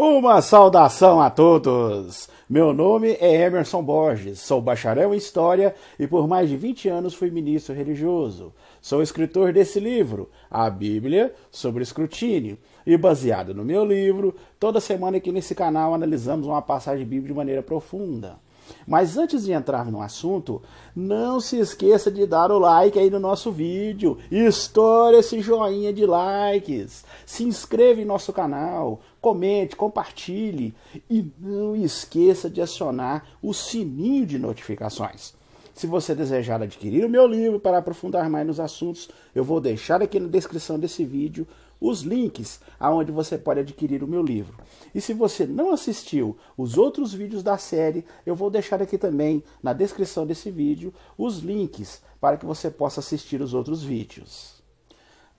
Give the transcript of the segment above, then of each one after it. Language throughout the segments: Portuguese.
Uma saudação a todos! Meu nome é Emerson Borges, sou bacharel em História e por mais de 20 anos fui ministro religioso. Sou escritor desse livro, A Bíblia sobre Escrutínio, e baseado no meu livro, toda semana aqui nesse canal analisamos uma passagem bíblica de maneira profunda. Mas antes de entrar no assunto, não se esqueça de dar o like aí no nosso vídeo. Estoure esse joinha de likes. Se inscreva em nosso canal, comente, compartilhe e não esqueça de acionar o sininho de notificações. Se você desejar adquirir o meu livro para aprofundar mais nos assuntos, eu vou deixar aqui na descrição desse vídeo os links aonde você pode adquirir o meu livro. E se você não assistiu os outros vídeos da série, eu vou deixar aqui também na descrição desse vídeo os links para que você possa assistir os outros vídeos.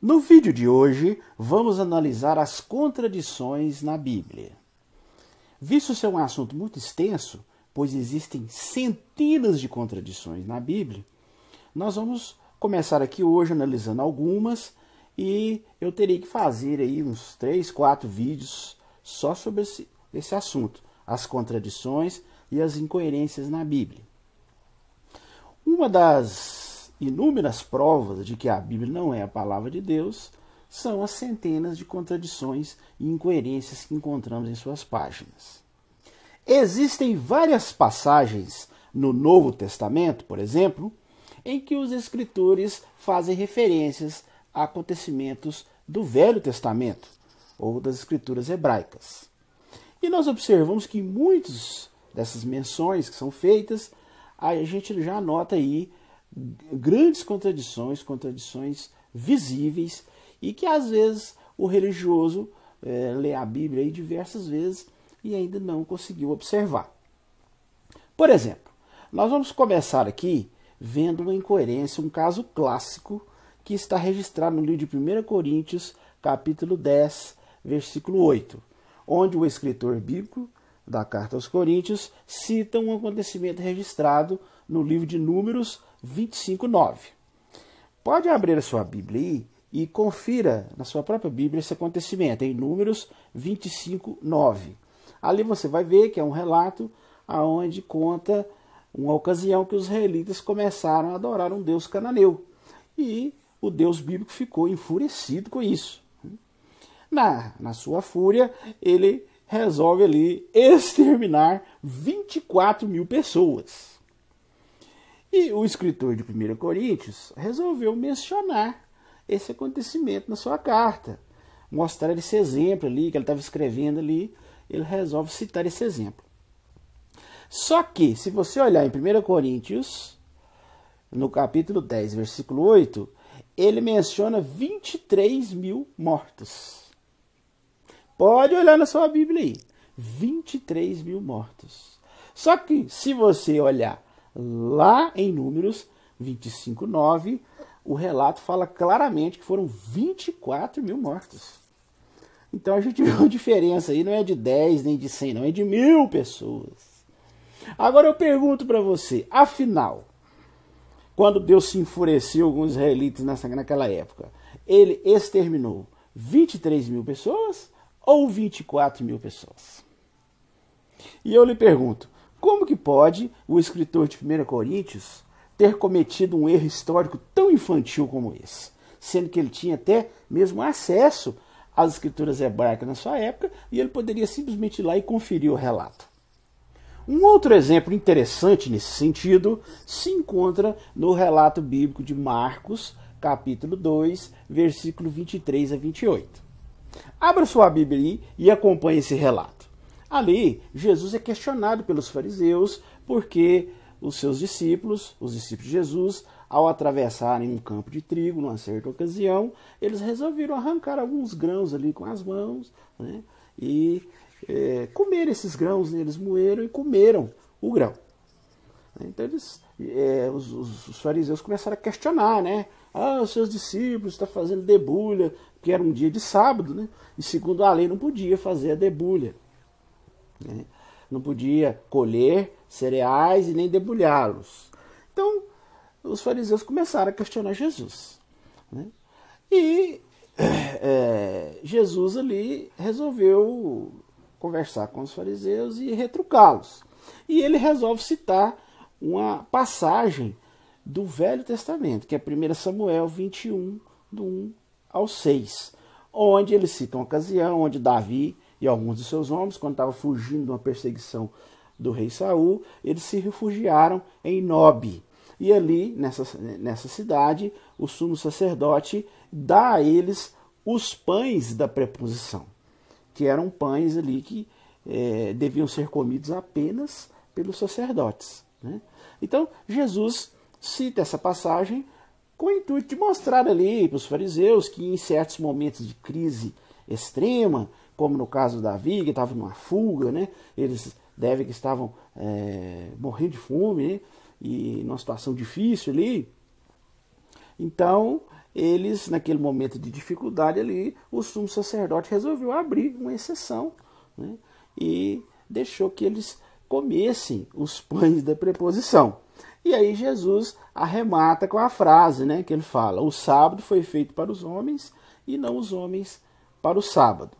No vídeo de hoje, vamos analisar as contradições na Bíblia. Visto ser um assunto muito extenso, pois existem centenas de contradições na Bíblia, nós vamos começar aqui hoje analisando algumas e eu teria que fazer aí uns três, quatro vídeos só sobre esse, esse assunto, as contradições e as incoerências na Bíblia. Uma das inúmeras provas de que a Bíblia não é a palavra de Deus são as centenas de contradições e incoerências que encontramos em suas páginas. Existem várias passagens no Novo Testamento, por exemplo, em que os escritores fazem referências acontecimentos do Velho Testamento ou das escrituras hebraicas. E nós observamos que muitas dessas menções que são feitas, a gente já nota aí grandes contradições, contradições visíveis, e que às vezes o religioso é, lê a Bíblia aí diversas vezes e ainda não conseguiu observar. Por exemplo, nós vamos começar aqui vendo uma incoerência, um caso clássico que está registrado no livro de 1 Coríntios, capítulo 10, versículo 8, onde o escritor bíblico da carta aos Coríntios cita um acontecimento registrado no livro de Números 25, 9. Pode abrir a sua Bíblia aí e confira na sua própria Bíblia esse acontecimento, em Números 25, 9. Ali você vai ver que é um relato aonde conta uma ocasião que os israelitas começaram a adorar um deus cananeu. E o Deus bíblico ficou enfurecido com isso. Na, na sua fúria, ele resolve ali exterminar 24 mil pessoas. E o escritor de 1 Coríntios resolveu mencionar esse acontecimento na sua carta, mostrar esse exemplo ali que ele estava escrevendo ali, ele resolve citar esse exemplo. Só que, se você olhar em 1 Coríntios, no capítulo 10, versículo 8, ele menciona 23 mil mortos. Pode olhar na sua Bíblia aí. 23 mil mortos. Só que, se você olhar lá em Números 25, 9, o relato fala claramente que foram 24 mil mortos. Então a gente vê uma diferença aí, não é de 10 nem de 100, não, é de mil pessoas. Agora eu pergunto para você, afinal, quando Deus se enfureceu com os israelitas naquela época, ele exterminou 23 mil pessoas ou 24 mil pessoas? E eu lhe pergunto, como que pode o escritor de 1 Coríntios ter cometido um erro histórico tão infantil como esse? Sendo que ele tinha até mesmo acesso às escrituras hebraicas na sua época e ele poderia simplesmente ir lá e conferir o relato. Um outro exemplo interessante nesse sentido se encontra no relato bíblico de Marcos, capítulo 2, versículo 23 a 28. Abra sua Bíblia e acompanhe esse relato. Ali, Jesus é questionado pelos fariseus porque os seus discípulos, os discípulos de Jesus, ao atravessarem um campo de trigo numa certa ocasião, eles resolveram arrancar alguns grãos ali com as mãos né, e é, comer esses grãos, eles moeram e comeram o grão. Então eles, é, os, os, os, fariseus começaram a questionar, né? Ah, os seus discípulos estão fazendo debulha, que era um dia de sábado, né? E segundo a lei não podia fazer a debulha. Né? Não podia colher cereais e nem debulhá-los. Então, os fariseus começaram a questionar Jesus. Né? E é, Jesus ali resolveu conversar com os fariseus e retrucá-los. E ele resolve citar uma passagem do Velho Testamento, que é 1 Samuel 21, do 1 ao 6, onde ele cita uma ocasião onde Davi e alguns de seus homens, quando estavam fugindo de uma perseguição do rei Saul, eles se refugiaram em Nob. E ali, nessa, nessa cidade, o sumo sacerdote dá a eles os pães da preposição, que eram pães ali que é, deviam ser comidos apenas pelos sacerdotes. Né? Então, Jesus cita essa passagem com o intuito de mostrar ali para os fariseus que em certos momentos de crise extrema, como no caso de Davi, que estava numa fuga, né? eles devem que estavam é, morrendo de fome né? e numa situação difícil ali. Então, eles, naquele momento de dificuldade ali, o sumo sacerdote resolveu abrir uma exceção né? e deixou que eles comessem os pães da preposição. E aí Jesus arremata com a frase, né, que ele fala: "O sábado foi feito para os homens e não os homens para o sábado".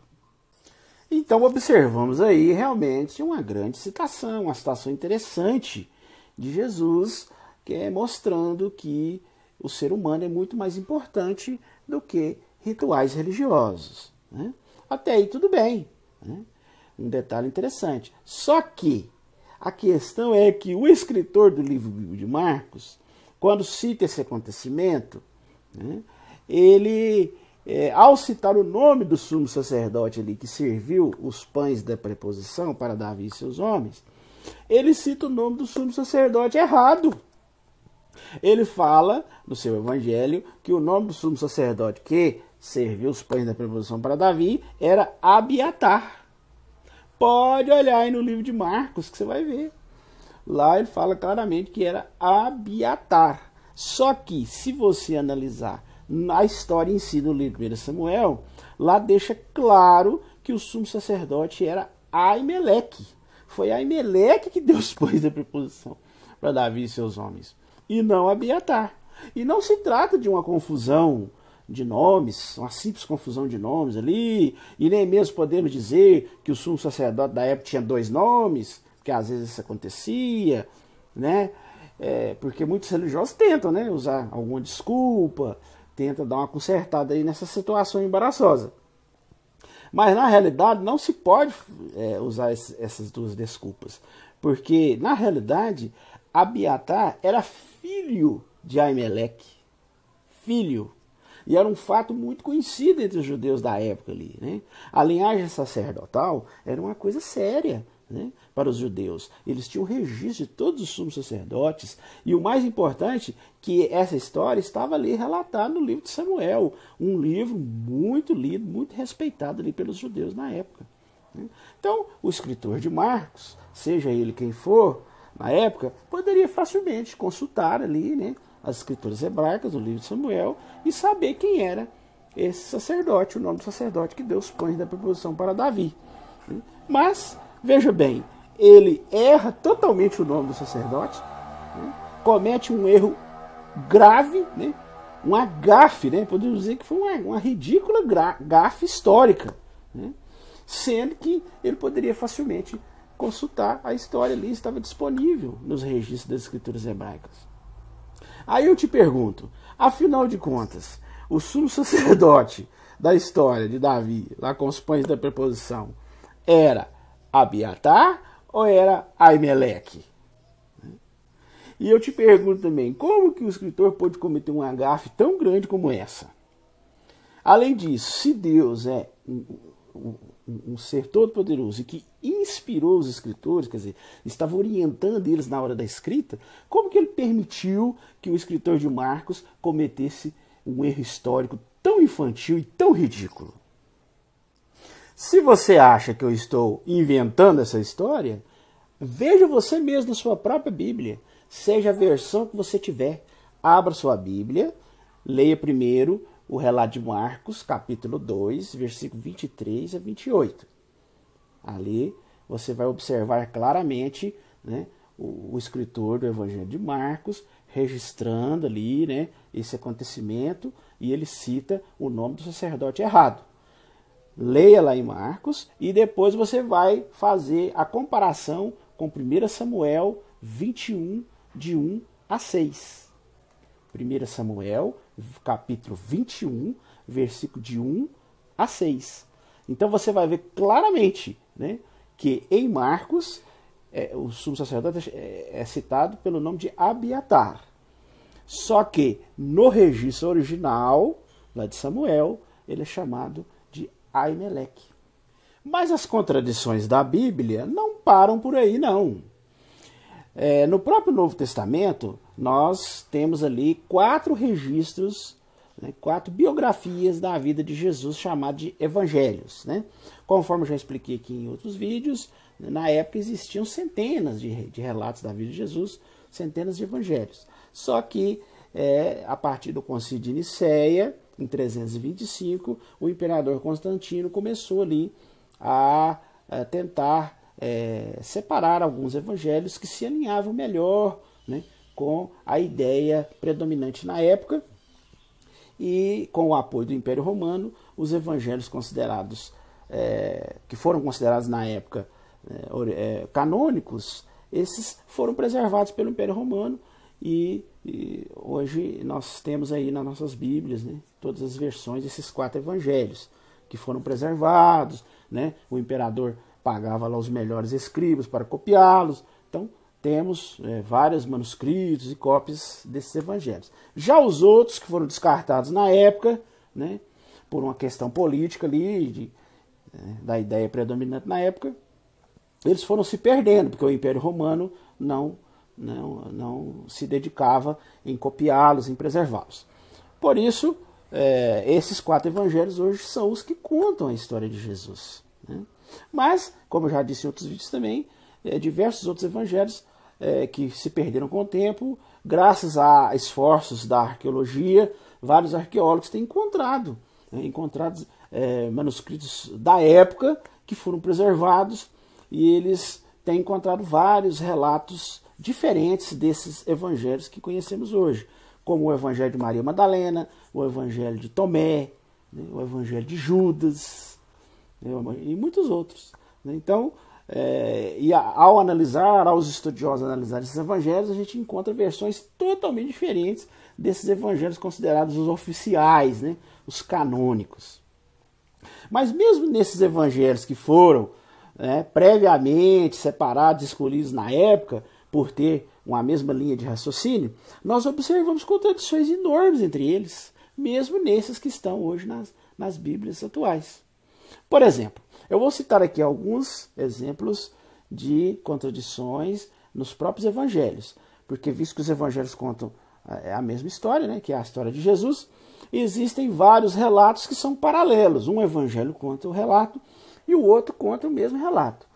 Então observamos aí realmente uma grande citação, uma citação interessante de Jesus, que é mostrando que o ser humano é muito mais importante do que rituais religiosos. Né? Até aí tudo bem. Né? Um detalhe interessante. Só que a questão é que o escritor do livro de Marcos, quando cita esse acontecimento, né, ele, é, ao citar o nome do sumo sacerdote ali que serviu os pães da preposição para Davi e seus homens, ele cita o nome do sumo sacerdote errado. Ele fala no seu evangelho que o nome do sumo sacerdote que serviu os pães da preposição para Davi era Abiatar. Pode olhar aí no livro de Marcos que você vai ver. Lá ele fala claramente que era Abiatar. Só que, se você analisar na história em si do livro de Samuel, lá deixa claro que o sumo sacerdote era Aimeleque. Foi Aimeleque que deu os pães da preposição para Davi e seus homens, e não Abiatar. E não se trata de uma confusão de nomes, uma simples confusão de nomes ali, e nem mesmo podemos dizer que o sumo sacerdote da época tinha dois nomes, que às vezes isso acontecia, né? É, porque muitos religiosos tentam, né, usar alguma desculpa, tentam dar uma consertada aí nessa situação embaraçosa. Mas na realidade não se pode é, usar essas duas desculpas, porque na realidade Abiatar era filho de Aimeleque, filho e era um fato muito conhecido entre os judeus da época ali. Né? A linhagem sacerdotal era uma coisa séria né, para os judeus. Eles tinham registro de todos os sumos sacerdotes. E o mais importante, que essa história estava ali relatada no livro de Samuel. Um livro muito lido, muito respeitado ali pelos judeus na época. Né? Então, o escritor de Marcos, seja ele quem for, na época, poderia facilmente consultar ali, né? as escrituras hebraicas, o livro de Samuel, e saber quem era esse sacerdote, o nome do sacerdote que Deus põe da preposição para Davi. Mas, veja bem, ele erra totalmente o nome do sacerdote, né? comete um erro grave, né? um agafe, né? podemos dizer que foi uma, uma ridícula gafe histórica, né? sendo que ele poderia facilmente consultar a história ali, estava disponível nos registros das escrituras hebraicas. Aí eu te pergunto, afinal de contas, o sumo sacerdote da história de Davi, lá com os pães da preposição, era Abiatar ou era Aimeleque? E eu te pergunto também, como que o escritor pôde cometer um agafe tão grande como essa? Além disso, se Deus é um, um, um ser todo-poderoso e que inspirou os escritores, quer dizer, estava orientando eles na hora da escrita, como que ele permitiu que o escritor de Marcos cometesse um erro histórico tão infantil e tão ridículo? Se você acha que eu estou inventando essa história, veja você mesmo na sua própria Bíblia, seja a versão que você tiver. Abra sua Bíblia, leia primeiro o relato de Marcos, capítulo 2, versículo 23 a 28. Ali você vai observar claramente né, o, o escritor do Evangelho de Marcos registrando ali né, esse acontecimento e ele cita o nome do sacerdote errado. leia lá em Marcos e depois você vai fazer a comparação com 1 Samuel 21, de 1 a 6. 1 Samuel, capítulo 21, versículo de 1 a 6. Então você vai ver claramente né, que em Marcos é, o sumo sacerdote é, é citado pelo nome de Abiatar. Só que no registro original, lá de Samuel, ele é chamado de Aimeleque. Mas as contradições da Bíblia não param por aí, não. É, no próprio Novo Testamento, nós temos ali quatro registros, né, quatro biografias da vida de Jesus, chamados de evangelhos. Né? Conforme já expliquei aqui em outros vídeos, na época existiam centenas de, de relatos da vida de Jesus, centenas de evangelhos. Só que é, a partir do concílio de Nicéia, em 325, o imperador Constantino começou ali a, a tentar é, separar alguns evangelhos que se alinhavam melhor né, com a ideia predominante na época e com o apoio do Império Romano, os evangelhos considerados é, que foram considerados na época é, é canônicos, esses foram preservados pelo Império Romano e, e, hoje nós temos aí nas nossas Bíblias né, todas as versões desses quatro evangelhos que foram preservados. Né? O imperador pagava lá os melhores escribas para copiá-los. Então temos é, vários manuscritos e cópias desses evangelhos. Já os outros que foram descartados na época, né, por uma questão política ali, de, é, da ideia predominante na época, eles foram se perdendo, porque o Império Romano não não, não se dedicava em copiá-los, em preservá-los. Por isso, é, esses quatro evangelhos hoje são os que contam a história de Jesus. Né? Mas, como eu já disse em outros vídeos também, é, diversos outros evangelhos é, que se perderam com o tempo, graças a esforços da arqueologia, vários arqueólogos têm encontrado, né, encontrado é, manuscritos da época que foram preservados e eles têm encontrado vários relatos diferentes desses evangelhos que conhecemos hoje, como o evangelho de Maria Madalena, o evangelho de Tomé, né, o evangelho de Judas né, e muitos outros. Né. Então, é, e ao analisar, aos estudiosos analisar esses evangelhos, a gente encontra versões totalmente diferentes desses evangelhos considerados os oficiais, né, os canônicos. Mas mesmo nesses evangelhos que foram né, previamente separados, escolhidos na época, por ter uma mesma linha de raciocínio, nós observamos contradições enormes entre eles, mesmo nesses que estão hoje nas, nas Bíblias atuais. Por exemplo, eu vou citar aqui alguns exemplos de contradições nos próprios evangelhos, porque visto que os evangelhos contam é, a mesma história, né, que é a história de Jesus, existem vários relatos que são paralelos. Um evangelho conta o relato e o outro conta o mesmo relato.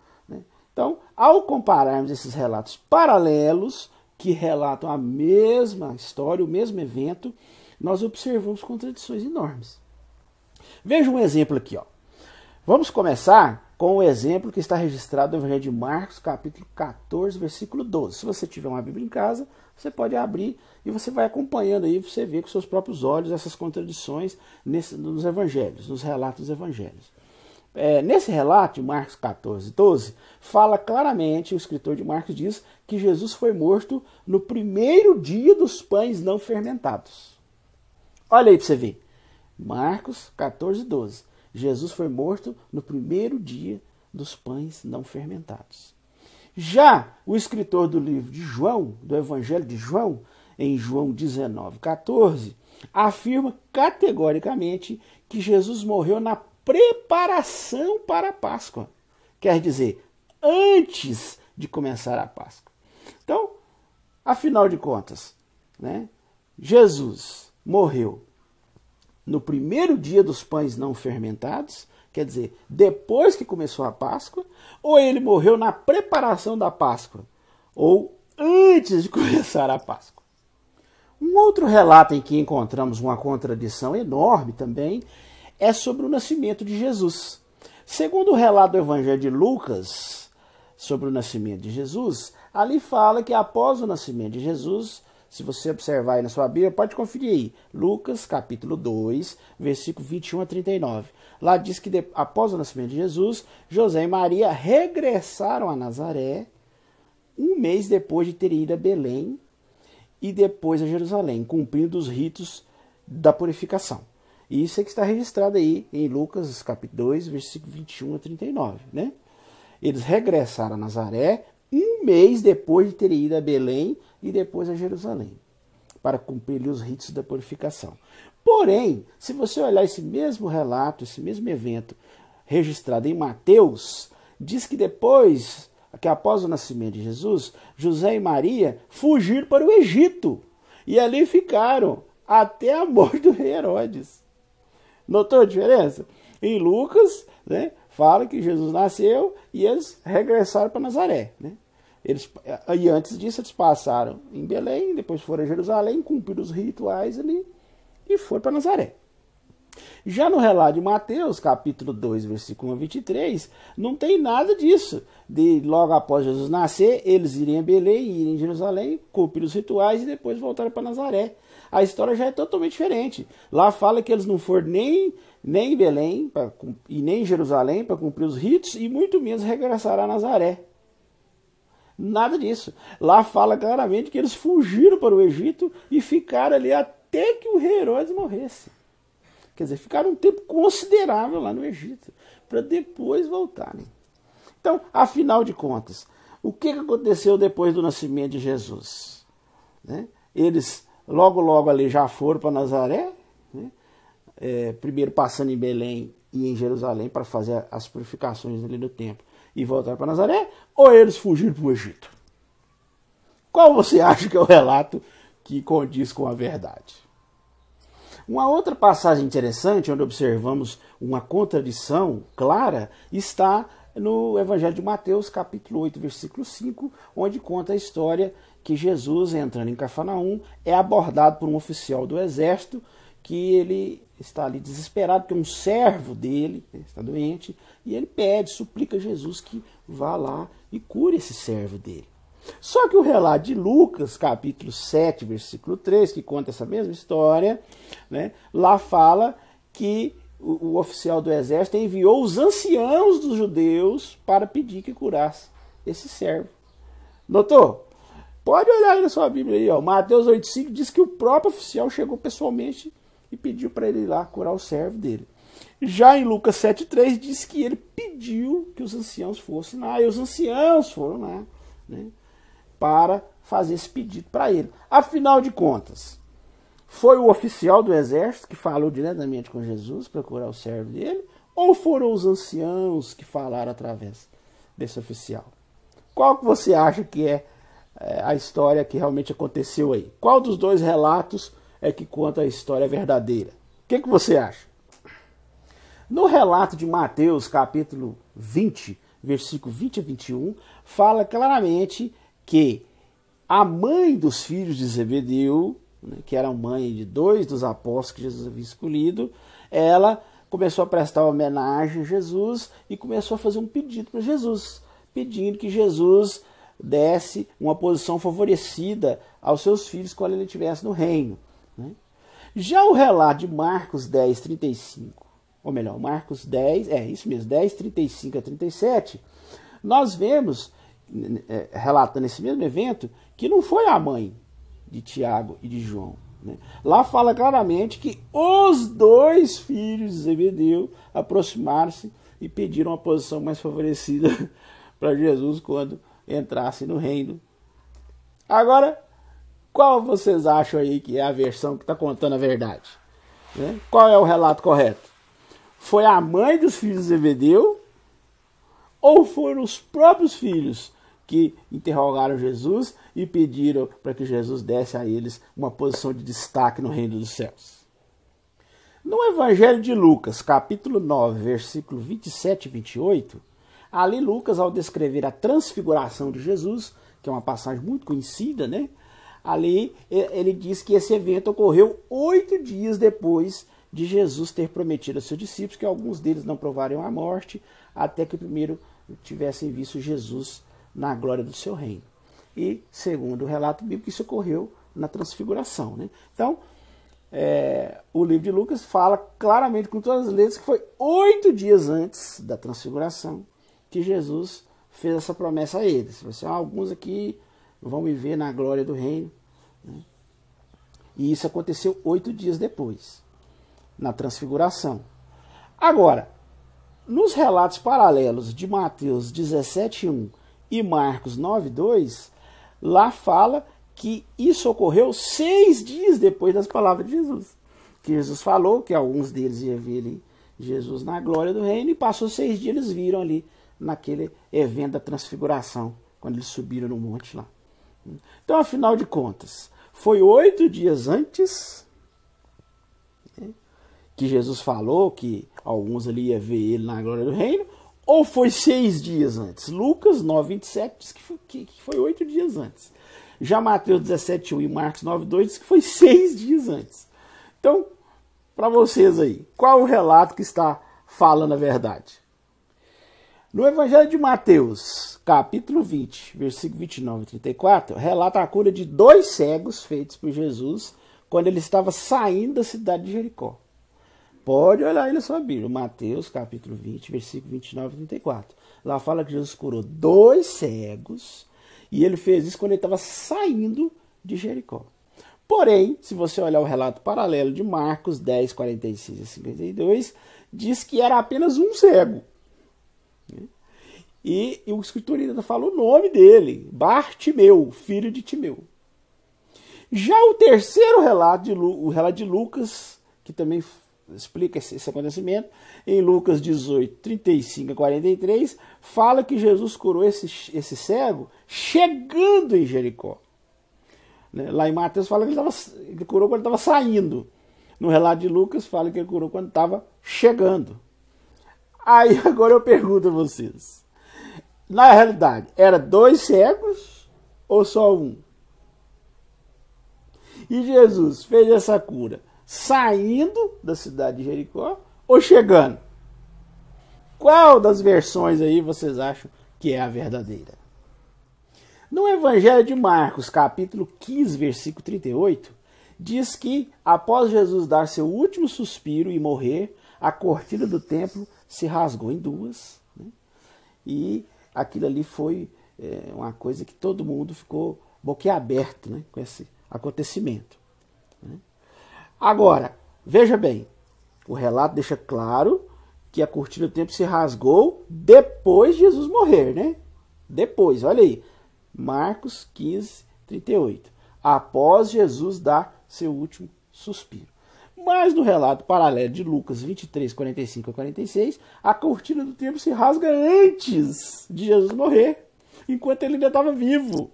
Então, ao compararmos esses relatos paralelos, que relatam a mesma história, o mesmo evento, nós observamos contradições enormes. Veja um exemplo aqui. Ó. Vamos começar com o exemplo que está registrado no Evangelho de Marcos, capítulo 14, versículo 12. Se você tiver uma Bíblia em casa, você pode abrir e você vai acompanhando aí, você vê com seus próprios olhos essas contradições nesse, nos evangelhos, nos relatos dos evangelhos. É, nesse relato, Marcos 14, 12, fala claramente, o escritor de Marcos diz que Jesus foi morto no primeiro dia dos pães não fermentados. Olha aí para você ver. Marcos 14, 12. Jesus foi morto no primeiro dia dos pães não fermentados. Já o escritor do livro de João, do Evangelho de João, em João 19, 14, afirma categoricamente que Jesus morreu na preparação para a Páscoa. Quer dizer, antes de começar a Páscoa. Então, afinal de contas, né, Jesus morreu no primeiro dia dos pães não fermentados, quer dizer, depois que começou a Páscoa, ou ele morreu na preparação da Páscoa, ou antes de começar a Páscoa. Um outro relato em que encontramos uma contradição enorme também é sobre o nascimento de Jesus. Segundo o relato do Evangelho de Lucas sobre o nascimento de Jesus, ali fala que após o nascimento de Jesus, se você observar aí na sua Bíblia, pode conferir aí, Lucas capítulo 2, versículo 21 a 39. Lá diz que após o nascimento de Jesus, José e Maria regressaram a Nazaré um mês depois de terem ido a Belém e depois a Jerusalém, cumprindo os ritos da purificação. Isso é que está registrado aí em Lucas capítulo 2, versículo 21 a 39. Né? Eles regressaram a Nazaré um mês depois de terem ido a Belém e depois a Jerusalém, para cumprir os ritos da purificação. Porém, se você olhar esse mesmo relato, esse mesmo evento registrado em Mateus, diz que depois, que após o nascimento de Jesus, José e Maria fugiram para o Egito e ali ficaram até a morte do rei Herodes. Notou a diferença? Em Lucas, né, fala que Jesus nasceu e eles regressaram para Nazaré. Né? Eles, e antes disso, eles passaram em Belém, depois foram a Jerusalém, cumpriram os rituais ali e foram para Nazaré. Já no relato de Mateus, capítulo 2, versículo 1 a 23, não tem nada disso. De logo após Jesus nascer, eles irem a Belém, irem a Jerusalém, cumprir os rituais e depois voltarem para Nazaré. A história já é totalmente diferente. Lá fala que eles não foram nem, nem em Belém pra, e nem em Jerusalém para cumprir os ritos e muito menos regressar a Nazaré. Nada disso. Lá fala claramente que eles fugiram para o Egito e ficaram ali até que o Herodes morresse. Quer dizer, ficaram um tempo considerável lá no Egito, para depois voltarem. Então, afinal de contas, o que aconteceu depois do nascimento de Jesus? Né? Eles logo, logo ali já foram para Nazaré, né? é, primeiro passando em Belém e em Jerusalém para fazer as purificações ali do templo e voltar para Nazaré, ou eles fugiram para o Egito? Qual você acha que é o relato que condiz com a verdade? Uma outra passagem interessante, onde observamos uma contradição clara, está no Evangelho de Mateus, capítulo 8, versículo 5, onde conta a história que Jesus, entrando em Cafarnaum, é abordado por um oficial do exército que ele está ali desesperado, porque um servo dele está doente, e ele pede, suplica a Jesus que vá lá e cure esse servo dele. Só que o relato de Lucas, capítulo 7, versículo 3, que conta essa mesma história, né, lá fala que o, o oficial do exército enviou os anciãos dos judeus para pedir que curasse esse servo. Notou? Pode olhar aí na sua Bíblia aí, ó. Mateus 8,5 diz que o próprio oficial chegou pessoalmente e pediu para ele ir lá curar o servo dele. Já em Lucas 7,3 diz que ele pediu que os anciãos fossem lá, e os anciãos foram lá, né, para fazer esse pedido para ele. Afinal de contas, foi o oficial do exército que falou diretamente com Jesus para curar o servo dele, ou foram os anciãos que falaram através desse oficial? Qual que você acha que é, é a história que realmente aconteceu aí? Qual dos dois relatos é que conta a história verdadeira. O que, que você acha? No relato de Mateus, capítulo 20, versículo 20 a 21, fala claramente que a mãe dos filhos de Zebedeu, né, que era mãe de dois dos apóstolos que Jesus havia escolhido, ela começou a prestar homenagem a Jesus e começou a fazer um pedido para Jesus, pedindo que Jesus desse uma posição favorecida aos seus filhos quando ele estivesse no reino. Né? Já o relato de Marcos 10, 35, ou melhor, Marcos 10, é isso mesmo, 10, 35 a 37, nós vemos, é, relatando esse mesmo evento, que não foi a mãe de Tiago e de João. Né? Lá fala claramente que os dois filhos de Zebedeu aproximaram-se e pediram uma posição mais favorecida para Jesus quando entrasse no reino. Agora, qual vocês acham aí que é a versão que está contando a verdade? Né? Qual é o relato correto? Foi a mãe dos filhos de Zebedeu ou foram os próprios filhos que interrogaram Jesus e pediram para que Jesus desse a eles uma posição de destaque no reino dos céus? No Evangelho de Lucas, capítulo 9, versículo 27 e 28, ali Lucas, ao descrever a transfiguração de Jesus, que é uma passagem muito conhecida, né? Ali ele diz que esse evento ocorreu oito dias depois de Jesus ter prometido aos seus discípulos que alguns deles não provariam a morte, até que primeiro tivessem visto Jesus na glória do seu reino. E, segundo o relato bíblico, isso ocorreu na transfiguração. Né? Então, é, o livro de Lucas fala claramente, com todas as letras, que foi oito dias antes da transfiguração que Jesus fez essa promessa a eles. Ah, alguns aqui vão viver na glória do reino. Né? E isso aconteceu oito dias depois, na transfiguração. Agora, nos relatos paralelos de Mateus 17,1 e Marcos 9,2, lá fala que isso ocorreu seis dias depois das palavras de Jesus. Que Jesus falou que alguns deles iam ver ali Jesus na glória do reino, e passou seis dias, eles viram ali naquele evento da transfiguração, quando eles subiram no monte lá. Então, afinal de contas, foi oito dias antes né, que Jesus falou que alguns ali iam ver ele na glória do reino, ou foi seis dias antes? Lucas 9, 27 diz que foi, que, que foi oito dias antes. Já Mateus 17, 1 e Marcos 9, 2 diz que foi seis dias antes. Então, para vocês aí, qual o relato que está falando a verdade? No Evangelho de Mateus, capítulo 20, versículo 29 e 34, relata a cura de dois cegos feitos por Jesus quando ele estava saindo da cidade de Jericó. Pode olhar aí na sua Bíblia, Mateus capítulo 20, versículo 29 e 34. Lá fala que Jesus curou dois cegos e ele fez isso quando ele estava saindo de Jericó. Porém, se você olhar o relato paralelo de Marcos 10, 46 e 52, diz que era apenas um cego. E, e o escritor ainda fala o nome dele, Bartimeu, filho de Timeu. Já o terceiro relato, de, o relato de Lucas, que também explica esse, esse, acontecimento, em Lucas 18, 35 a 43, fala que Jesus curou esse, esse cego chegando em Jericó. Né? Lá em Mateus fala que ele, tava, ele curou quando estava saindo. No relato de Lucas fala que ele curou quando estava chegando. Aí agora eu pergunto a vocês. Na realidade, era dois cegos ou só um? E Jesus fez essa cura saindo da cidade de Jericó ou chegando? Qual das versões aí vocês acham que é a verdadeira? No Evangelho de Marcos, capítulo 15, versículo 38, diz que após Jesus dar seu último suspiro e morrer, a cortina do templo se rasgou em duas. Né? E aquilo ali foi é, uma coisa que todo mundo ficou boquiaberto né, com esse acontecimento. Né? Agora, veja bem, o relato deixa claro que a cortina do templo se rasgou depois de Jesus morrer, né? Depois, olha aí. Marcos 15, 38. Após Jesus dar seu último suspiro. Mas no relato paralelo de Lucas 23, 45 a 46, a cortina do templo se rasga antes de Jesus morrer, enquanto ele ainda estava vivo.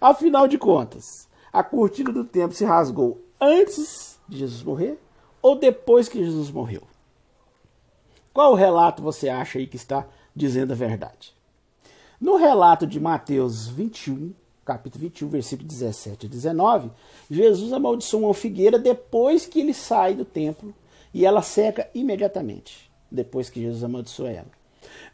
Afinal de contas, a cortina do templo se rasgou antes de Jesus morrer ou depois que Jesus morreu? Qual relato você acha aí que está dizendo a verdade? No relato de Mateus 21, capítulo 21, versículo 17 a 19, Jesus amaldiçoa uma figueira depois que ele sai do templo e ela seca imediatamente, depois que Jesus amaldiçoa ela.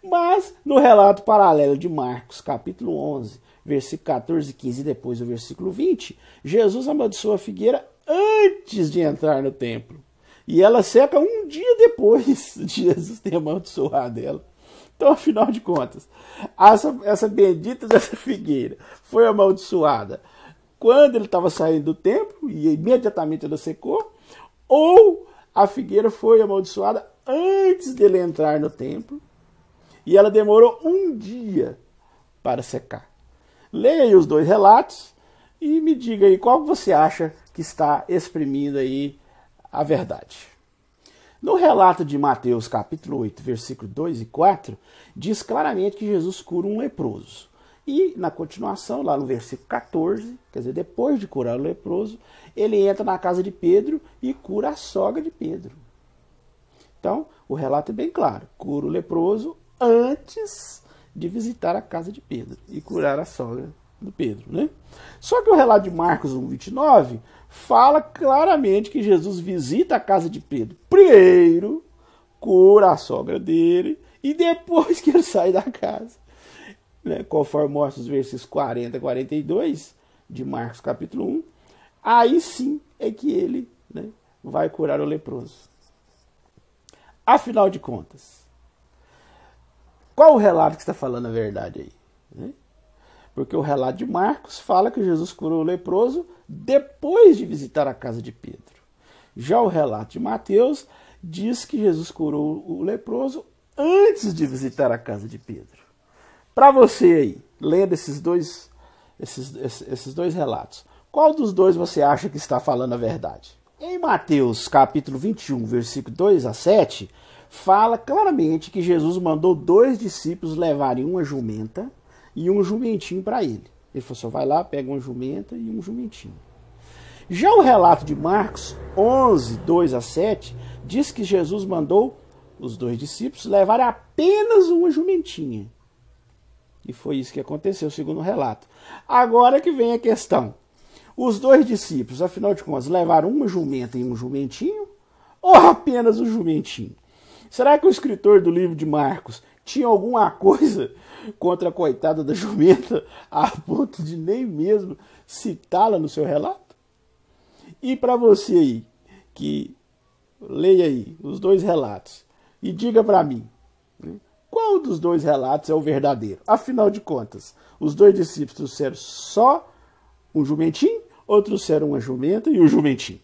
Mas no relato paralelo de Marcos, capítulo 11, versículo 14 e 15, e depois o versículo 20, Jesus amaldiçoa a figueira antes de entrar no templo. E ela seca um dia depois de Jesus ter amaldiçoado ela. Então, afinal de contas, essa, essa bendita dessa figueira foi amaldiçoada quando ele estava saindo do templo e imediatamente ela secou, ou a figueira foi amaldiçoada antes dele entrar no templo e ela demorou um dia para secar. Leia aí os dois relatos e me diga aí qual você acha que está exprimindo aí a verdade. No relato de Mateus, capítulo 8, versículo 2 e 4, diz claramente que Jesus cura um leproso. E na continuação, lá no versículo 14, quer dizer, depois de curar o leproso, ele entra na casa de Pedro e cura a sogra de Pedro. Então, o relato é bem claro: cura o leproso antes de visitar a casa de Pedro e curar a sogra do Pedro. Né? Só que o relato de Marcos 1, 29 fala claramente que Jesus visita a casa de Pedro. Primeiro, cura a sogra dele e depois que ele sai da casa. Né? Conforme mostra os versos 40 e 42 de Marcos capítulo 1, aí sim é que ele né, vai curar o leproso. Afinal de contas, qual o relato que está falando a verdade aí? Né? Porque o relato de Marcos fala que Jesus curou o leproso depois de visitar a casa de Pedro. Já o relato de Mateus diz que Jesus curou o leproso antes de visitar a casa de Pedro. Para você aí, lendo esses dois, esses, esses dois relatos, qual dos dois você acha que está falando a verdade? Em Mateus capítulo 21, versículo 2 a 7, fala claramente que Jesus mandou dois discípulos levarem uma jumenta e um jumentinho para ele. Ele falou assim: vai lá, pega uma jumenta e um jumentinho. Já o relato de Marcos 11, 2 a 7, diz que Jesus mandou os dois discípulos levarem apenas uma jumentinha. E foi isso que aconteceu, segundo o relato. Agora que vem a questão. Os dois discípulos, afinal de contas, levaram uma jumenta e um jumentinho? Ou apenas um jumentinho? Será que o escritor do livro de Marcos tinha alguma coisa contra a coitada da jumenta a ponto de nem mesmo citá-la no seu relato? E para você aí, que leia aí os dois relatos e diga para mim, né, qual dos dois relatos é o verdadeiro? Afinal de contas, os dois discípulos trouxeram só um jumentinho ou trouxeram uma jumenta e um jumentinho?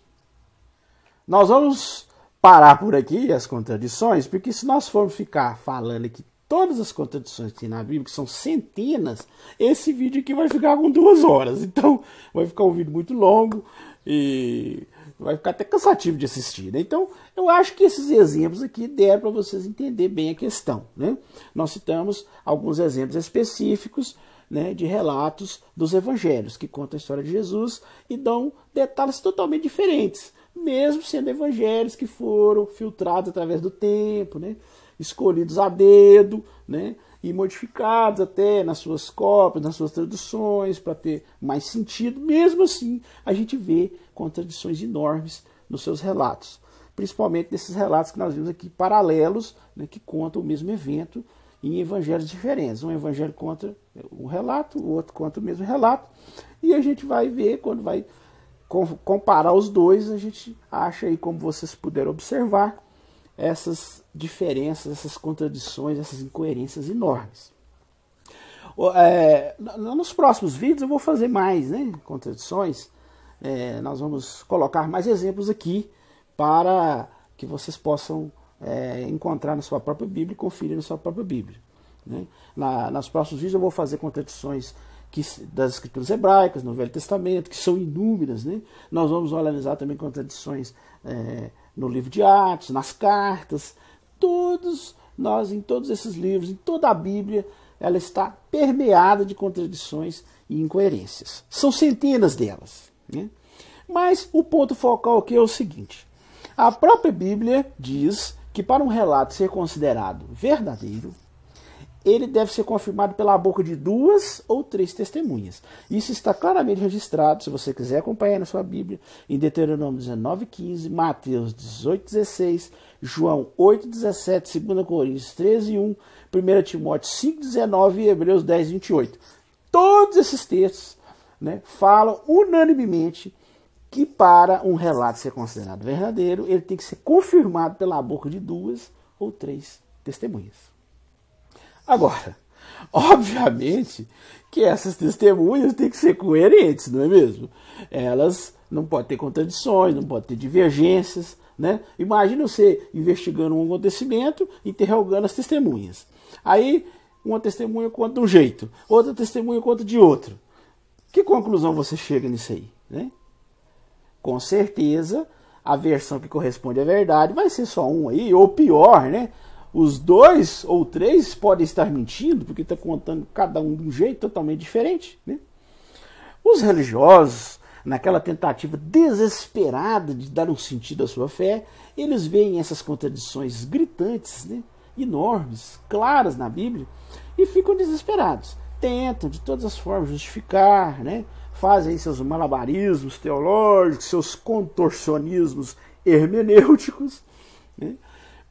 Nós vamos parar por aqui as contradições, porque se nós formos ficar falando aqui todas as contradições que tem na Bíblia, que são centenas, esse vídeo aqui vai ficar com duas horas. Então, vai ficar um vídeo muito longo e vai ficar até cansativo de assistir. Né? Então, eu acho que esses exemplos aqui deram para vocês entender bem a questão. Né? Nós citamos alguns exemplos específicos né, de relatos dos evangelhos, que contam a história de Jesus e dão detalhes totalmente diferentes mesmo sendo evangelhos que foram filtrados através do tempo, né? escolhidos a dedo, né? e modificados até nas suas cópias, nas suas traduções, para ter mais sentido. Mesmo assim, a gente vê contradições enormes nos seus relatos, principalmente nesses relatos que nós vimos aqui, paralelos, né? que contam o mesmo evento em evangelhos diferentes. Um evangelho conta um relato, o outro conta o mesmo relato, e a gente vai ver quando vai comparar os dois, a gente acha aí, como vocês puderam observar, essas diferenças, essas contradições, essas incoerências enormes. É, nos próximos vídeos eu vou fazer mais né, contradições. É, nós vamos colocar mais exemplos aqui para que vocês possam é, encontrar na sua própria Bíblia e conferir na sua própria Bíblia. Né? Na, nos próximos vídeos eu vou fazer contradições que, das escrituras hebraicas, no Velho Testamento, que são inúmeras. Né? Nós vamos analisar também contradições é, no livro de Atos, nas cartas, todos nós, em todos esses livros, em toda a Bíblia, ela está permeada de contradições e incoerências. São centenas delas. Né? Mas o ponto focal aqui é o seguinte: a própria Bíblia diz que para um relato ser considerado verdadeiro, ele deve ser confirmado pela boca de duas ou três testemunhas. Isso está claramente registrado, se você quiser acompanhar na sua Bíblia, em Deuteronômio 19:15, Mateus 18:16, João 8:17, 2 Coríntios 13:1, 1 Timóteo 5:19 e Hebreus 10:28. Todos esses textos né, falam unanimemente que para um relato ser considerado verdadeiro, ele tem que ser confirmado pela boca de duas ou três testemunhas. Agora, obviamente que essas testemunhas têm que ser coerentes, não é mesmo? Elas não podem ter contradições, não podem ter divergências. Né? Imagina você investigando um acontecimento, interrogando as testemunhas. Aí uma testemunha conta de um jeito, outra testemunha conta de outro. Que conclusão você chega nisso aí? Né? Com certeza, a versão que corresponde à verdade vai ser só um aí, ou pior, né? Os dois ou três podem estar mentindo, porque está contando cada um de um jeito totalmente diferente. Né? Os religiosos, naquela tentativa desesperada de dar um sentido à sua fé, eles veem essas contradições gritantes, né? enormes, claras na Bíblia, e ficam desesperados. Tentam de todas as formas justificar, né? fazem seus malabarismos teológicos, seus contorcionismos hermenêuticos, né?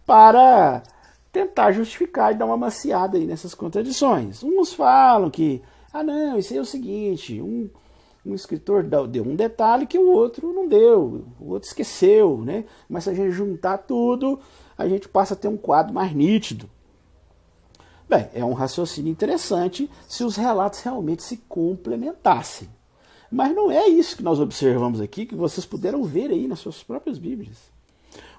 para tentar justificar e dar uma maciada aí nessas contradições. Uns falam que, ah não, isso aí é o seguinte, um, um escritor deu um detalhe que o outro não deu, o outro esqueceu, né? Mas se a gente juntar tudo, a gente passa a ter um quadro mais nítido. Bem, é um raciocínio interessante se os relatos realmente se complementassem. Mas não é isso que nós observamos aqui, que vocês puderam ver aí nas suas próprias Bíblias.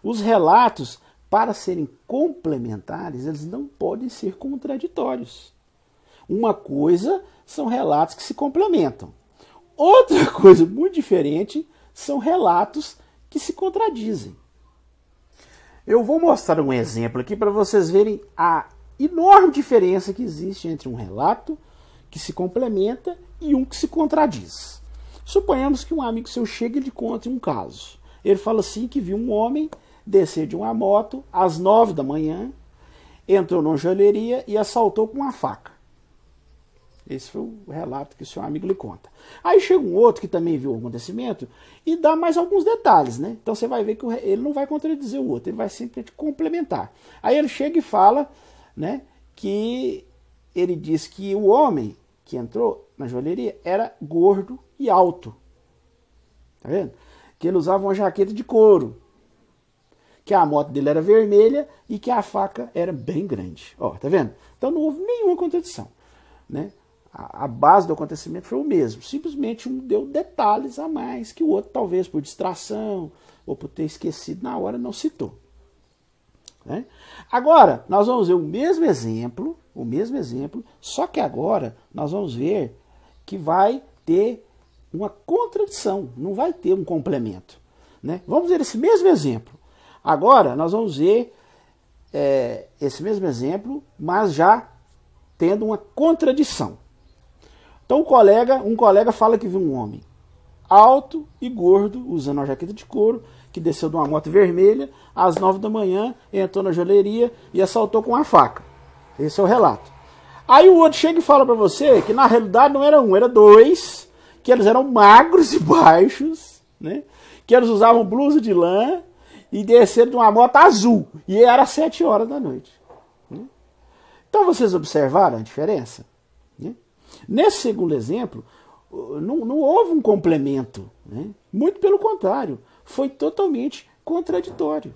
Os relatos, para serem complementares, eles não podem ser contraditórios. Uma coisa são relatos que se complementam. Outra coisa muito diferente são relatos que se contradizem. Eu vou mostrar um exemplo aqui para vocês verem a enorme diferença que existe entre um relato que se complementa e um que se contradiz. Suponhamos que um amigo seu chega e lhe conte um caso. Ele fala assim que viu um homem descer de uma moto às nove da manhã, entrou numa joalheria e assaltou com uma faca. Esse foi o relato que o seu amigo lhe conta. Aí chega um outro que também viu o acontecimento e dá mais alguns detalhes, né? Então você vai ver que ele não vai contradizer o outro, ele vai simplesmente complementar. Aí ele chega e fala né, que ele diz que o homem que entrou na joalheria era gordo e alto. Tá vendo? Que ele usava uma jaqueta de couro. Que a moto dele era vermelha e que a faca era bem grande. Ó, tá vendo? Então não houve nenhuma contradição. Né? A, a base do acontecimento foi o mesmo. Simplesmente um deu detalhes a mais que o outro, talvez por distração ou por ter esquecido na hora, não citou. Né? Agora, nós vamos ver o mesmo exemplo, o mesmo exemplo, só que agora nós vamos ver que vai ter uma contradição, não vai ter um complemento. Né? Vamos ver esse mesmo exemplo. Agora nós vamos ver é, esse mesmo exemplo, mas já tendo uma contradição. Então, um colega, um colega fala que viu um homem alto e gordo, usando uma jaqueta de couro, que desceu de uma moto vermelha às nove da manhã, entrou na joalheria e assaltou com uma faca. Esse é o relato. Aí o outro chega e fala para você que na realidade não era um, era dois, que eles eram magros e baixos, né? que eles usavam blusa de lã e desceram de uma moto azul. E era sete horas da noite. Né? Então vocês observaram a diferença? Né? Nesse segundo exemplo, não, não houve um complemento. Né? Muito pelo contrário foi totalmente contraditório.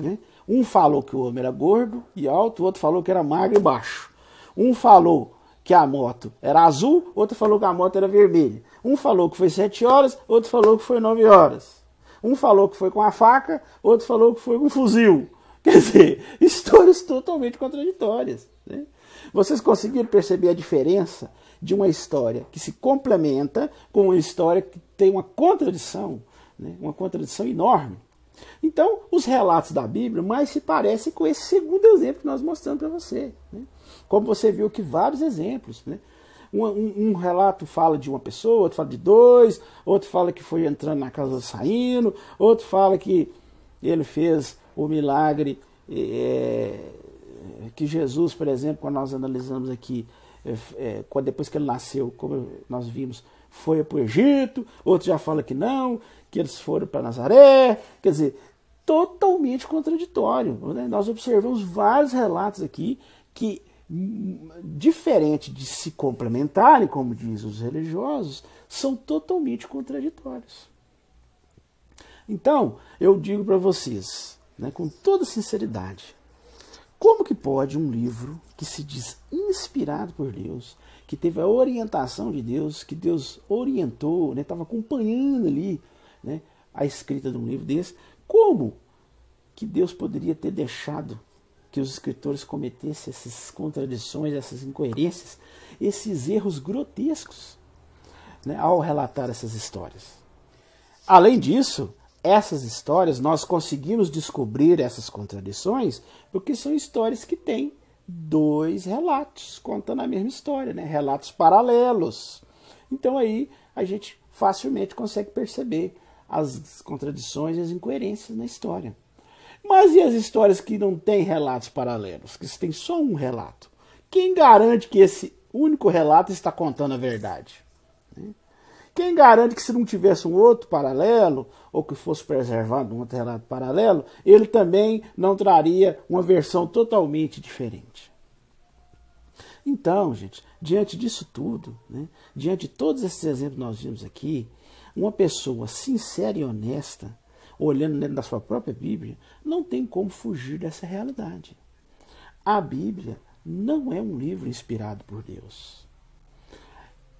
Né? Um falou que o homem era gordo e alto, o outro falou que era magro e baixo. Um falou que a moto era azul, outro falou que a moto era vermelha. Um falou que foi sete horas, outro falou que foi nove horas. Um falou que foi com a faca, outro falou que foi com um fuzil. Quer dizer, histórias totalmente contraditórias. Né? Vocês conseguiram perceber a diferença de uma história que se complementa com uma história que tem uma contradição? Né? Uma contradição enorme. Então, os relatos da Bíblia mais se parecem com esse segundo exemplo que nós mostramos para você. Né? Como você viu que vários exemplos. Né? Um, um, relato fala de uma pessoa, outro fala de dois, outro fala que foi entrando na casa saindo, outro fala que ele fez o milagre é, que Jesus, por exemplo, quando nós analisamos aqui, é, depois que ele nasceu, como nós vimos, foi para o Egito, outro já fala que não, que eles foram para Nazaré, quer dizer, totalmente contraditório. Né? Nós observamos vários relatos aqui que, diferente de se complementarem, como dizem os religiosos, são totalmente contraditórios. Então, eu digo para vocês, né, com toda sinceridade, como que pode um livro que se diz inspirado por Deus, que teve a orientação de Deus, que Deus orientou, estava né, acompanhando ali né, a escrita de um livro desse, como que Deus poderia ter deixado que os escritores cometessem essas contradições, essas incoerências, esses erros grotescos né, ao relatar essas histórias? Além disso, essas histórias nós conseguimos descobrir essas contradições porque são histórias que têm dois relatos contando a mesma história, né? relatos paralelos. Então aí a gente facilmente consegue perceber as contradições e as incoerências na história. Mas e as histórias que não têm relatos paralelos, que têm só um relato? Quem garante que esse único relato está contando a verdade? Né? Quem garante que se não tivesse um outro paralelo, ou que fosse preservado um outro relato paralelo, ele também não traria uma versão totalmente diferente? Então, gente, diante disso tudo, né, diante de todos esses exemplos que nós vimos aqui, uma pessoa sincera e honesta, olhando dentro da sua própria Bíblia, não tem como fugir dessa realidade. A Bíblia não é um livro inspirado por Deus.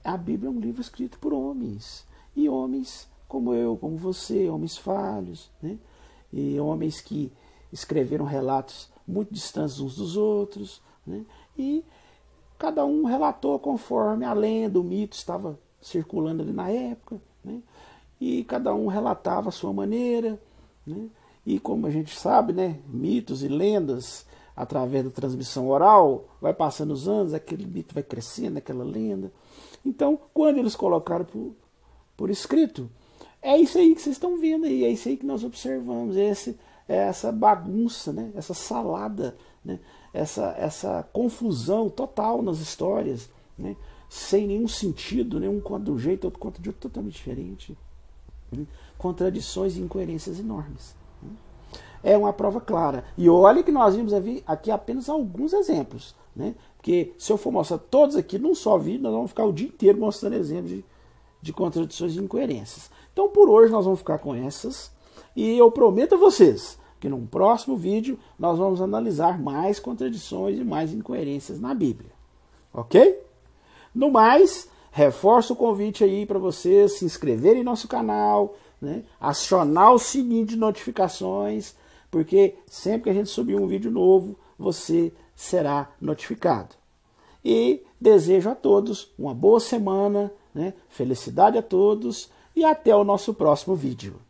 A Bíblia é um livro escrito por homens. E homens como eu, como você, homens falhos, né? e homens que escreveram relatos muito distantes uns dos outros, né? e cada um relatou conforme a lenda, o mito estava circulando ali na época, né? E cada um relatava a sua maneira, né? e como a gente sabe, né, mitos e lendas através da transmissão oral, vai passando os anos, aquele mito vai crescendo, aquela lenda. Então, quando eles colocaram por, por escrito, é isso aí que vocês estão vendo aí, é isso aí que nós observamos, é, esse, é essa bagunça, né? essa salada, né? essa, essa confusão total nas histórias, né? sem nenhum sentido, né? um conta de um jeito, outro conta de outro totalmente diferente. Contradições e incoerências enormes. É uma prova clara. E olha que nós vimos aqui apenas alguns exemplos. Né? Porque se eu for mostrar todos aqui num só vídeo, nós vamos ficar o dia inteiro mostrando exemplos de, de contradições e incoerências. Então por hoje nós vamos ficar com essas. E eu prometo a vocês que num próximo vídeo nós vamos analisar mais contradições e mais incoerências na Bíblia. Ok? No mais, reforço o convite aí para vocês se inscreverem em nosso canal, né? acionar o sininho de notificações, porque sempre que a gente subir um vídeo novo, você será notificado. E desejo a todos uma boa semana, né? felicidade a todos e até o nosso próximo vídeo.